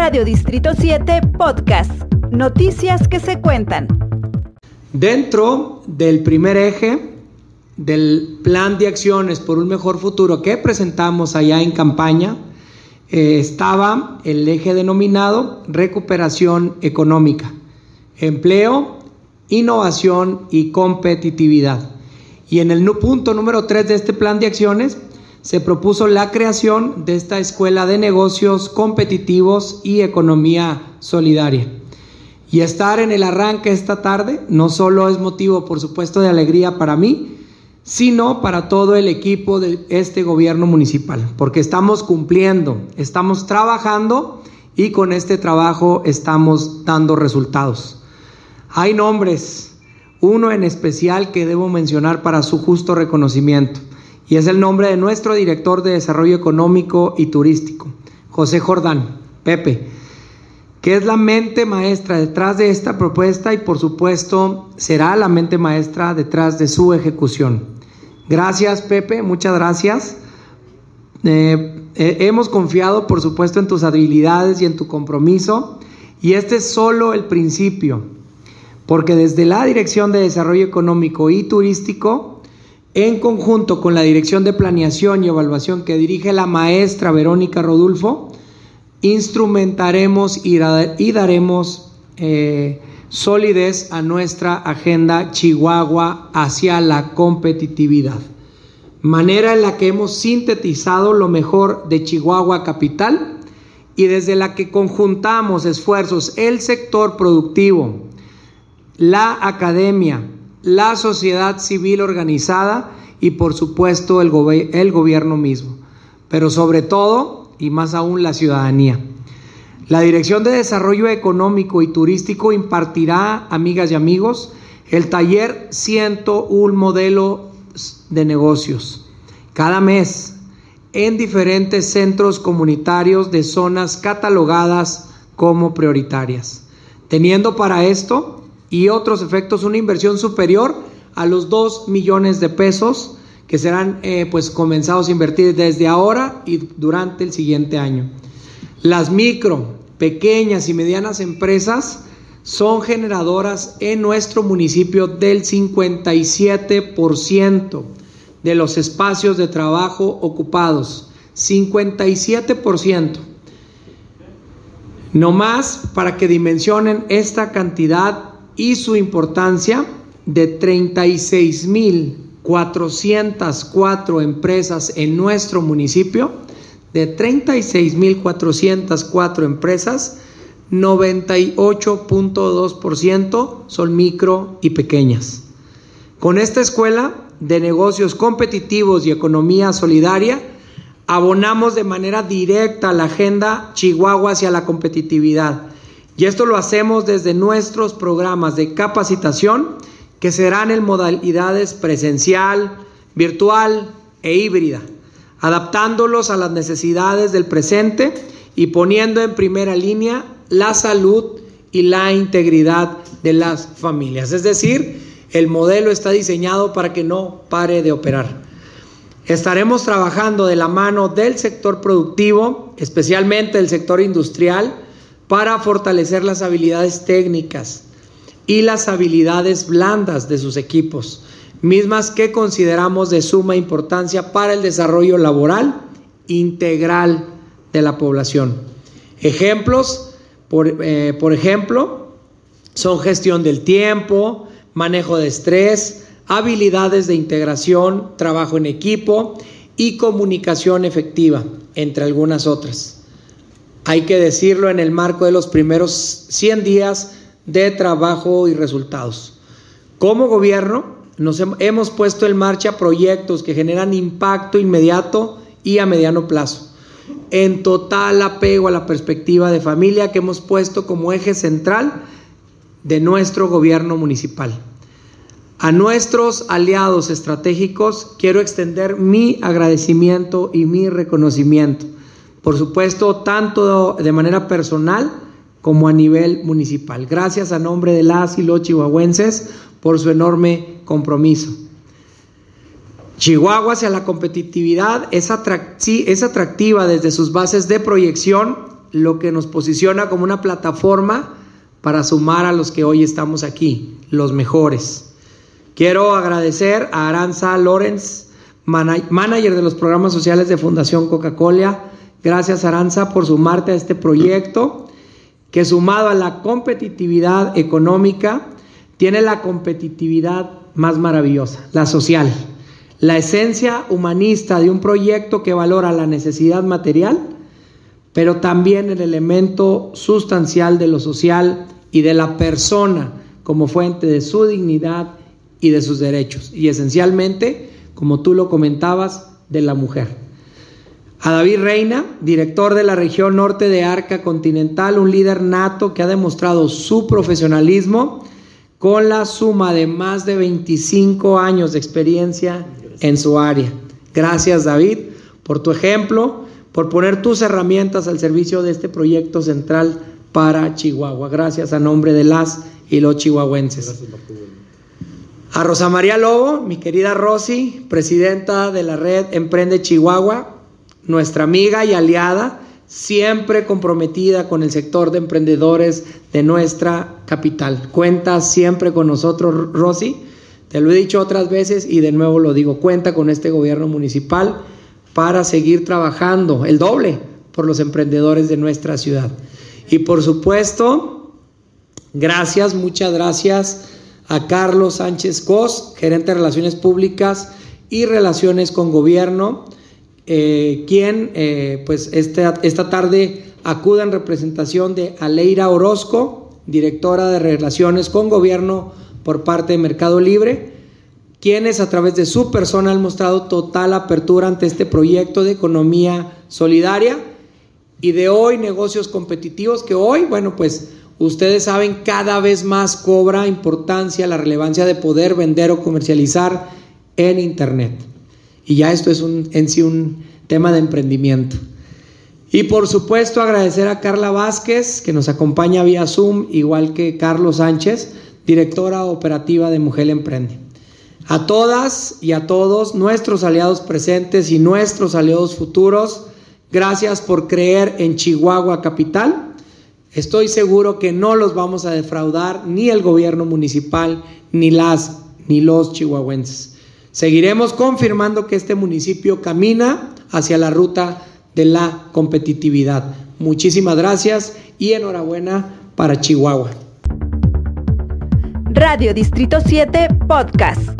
Radio Distrito 7 Podcast. Noticias que se cuentan. Dentro del primer eje del plan de acciones por un mejor futuro que presentamos allá en campaña, eh, estaba el eje denominado recuperación económica, empleo, innovación y competitividad. Y en el punto número 3 de este plan de acciones se propuso la creación de esta escuela de negocios competitivos y economía solidaria. Y estar en el arranque esta tarde no solo es motivo, por supuesto, de alegría para mí, sino para todo el equipo de este gobierno municipal, porque estamos cumpliendo, estamos trabajando y con este trabajo estamos dando resultados. Hay nombres, uno en especial que debo mencionar para su justo reconocimiento y es el nombre de nuestro director de Desarrollo Económico y Turístico, José Jordán, Pepe, que es la mente maestra detrás de esta propuesta y por supuesto será la mente maestra detrás de su ejecución. Gracias Pepe, muchas gracias. Eh, eh, hemos confiado por supuesto en tus habilidades y en tu compromiso y este es solo el principio, porque desde la Dirección de Desarrollo Económico y Turístico en conjunto con la Dirección de Planeación y Evaluación que dirige la maestra Verónica Rodulfo, instrumentaremos y, daremos eh, solidez a nuestra agenda Chihuahua hacia la competitividad. Manera en la que hemos sintetizado lo mejor de Chihuahua Capital y desde la que conjuntamos esfuerzos el sector productivo, la academia, la sociedad civil organizada y por supuesto el, el gobierno mismo, pero sobre todo y más aún la ciudadanía. La Dirección de Desarrollo Económico y Turístico impartirá, amigas y amigos, el taller Siento un modelo de negocios cada mes en diferentes centros comunitarios de zonas catalogadas como prioritarias, teniendo para esto y otros efectos una inversión superior a los 2 millones de pesos que serán eh, pues comenzados a invertir desde ahora y durante el siguiente año. Las micro, pequeñas y medianas empresas son generadoras en nuestro municipio del 57% de los espacios de trabajo ocupados. 57%. No más para que dimensionen esta cantidad y su importancia de 36.404 empresas en nuestro municipio, de 36.404 empresas, 98.2% son micro y pequeñas. Con esta escuela de negocios competitivos y economía solidaria, abonamos de manera directa la agenda Chihuahua hacia la competitividad y esto lo hacemos desde nuestros programas de capacitación que serán en modalidades presencial, virtual e híbrida, adaptándolos a las necesidades del presente y poniendo en primera línea la salud y la integridad de las familias. Es decir, el modelo está diseñado para que no pare de operar. Estaremos trabajando de la mano del sector productivo, especialmente el sector industrial, para fortalecer las habilidades técnicas y las habilidades blandas de sus equipos, mismas que consideramos de suma importancia para el desarrollo laboral integral de la población. Ejemplos, por, eh, ejemplo, son gestión del tiempo, manejo de estrés, habilidades de integración, trabajo en equipo y comunicación efectiva, entre algunas otras hay que decirlo en el marco de los primeros 100 días de trabajo y resultados. Como gobierno, hemos puesto en marcha proyectos que generan impacto inmediato y a mediano plazo, en total apego a la perspectiva de familia que hemos puesto como eje central de nuestro gobierno municipal. A nuestros aliados estratégicos quiero extender mi agradecimiento y mi reconocimiento por supuesto, tanto de manera personal como a nivel municipal. Gracias a nombre de las y los chihuahuenses por su enorme compromiso. Chihuahua hacia la competitividad es, es atractiva desde sus bases de proyección lo que nos posiciona como una plataforma para sumar a los que hoy estamos aquí, los mejores. Quiero agradecer a Aranza Lorenz, manager de los programas sociales de Fundación Coca-Cola. Gracias Aranza por sumarte a este proyecto que sumado a la competitividad económica tiene la competitividad más maravillosa, la social. La esencia humanista de un proyecto que valora la necesidad material, pero también el elemento sustancial de lo social y de la persona como fuente de su dignidad y de sus derechos. Y esencialmente, como tú lo comentabas, de la mujer. A David Reina, director de la región norte de Arca Continental, un líder nato que ha demostrado su profesionalismo con la suma de más de 25 años de experiencia en su área. Gracias David por tu ejemplo, por poner tus herramientas al servicio de este proyecto central para Chihuahua. Gracias a nombre de las y los chihuahuenses. A Rosa María Lobo, mi querida Rosy, presidenta de la red Emprende Chihuahua, nuestra amiga y aliada, siempre comprometida con el sector de emprendedores de nuestra capital. Cuenta siempre con nosotros, Rosy. Te lo he dicho otras veces y de nuevo lo digo, cuenta con este gobierno municipal para seguir trabajando el doble por los emprendedores de nuestra ciudad. Y por supuesto, gracias, muchas gracias a Carlos Sánchez Cos, gerente de Relaciones Públicas y Relaciones con Gobierno, eh, quien eh, pues esta, esta tarde acude en representación de Aleira Orozco, directora de Relaciones con Gobierno por parte de Mercado Libre, quienes a través de su persona han mostrado total apertura ante este proyecto de economía solidaria y de hoy negocios competitivos que hoy, bueno, pues ustedes saben, cada vez más cobra importancia la relevancia de poder vender o comercializar en Internet. Y ya esto es un, en sí un tema de emprendimiento. Y por supuesto agradecer a Carla Vázquez, que nos acompaña vía Zoom, igual que Carlos Sánchez, directora operativa de Mujer Emprende. A todas y a todos nuestros aliados presentes y nuestros aliados futuros, gracias por creer en Chihuahua Capital. Estoy seguro que no los vamos a defraudar ni el gobierno municipal, ni las, ni los chihuahuenses. Seguiremos confirmando que este municipio camina hacia la ruta de la competitividad. Muchísimas gracias y enhorabuena para Chihuahua. Radio Distrito 7 Podcast.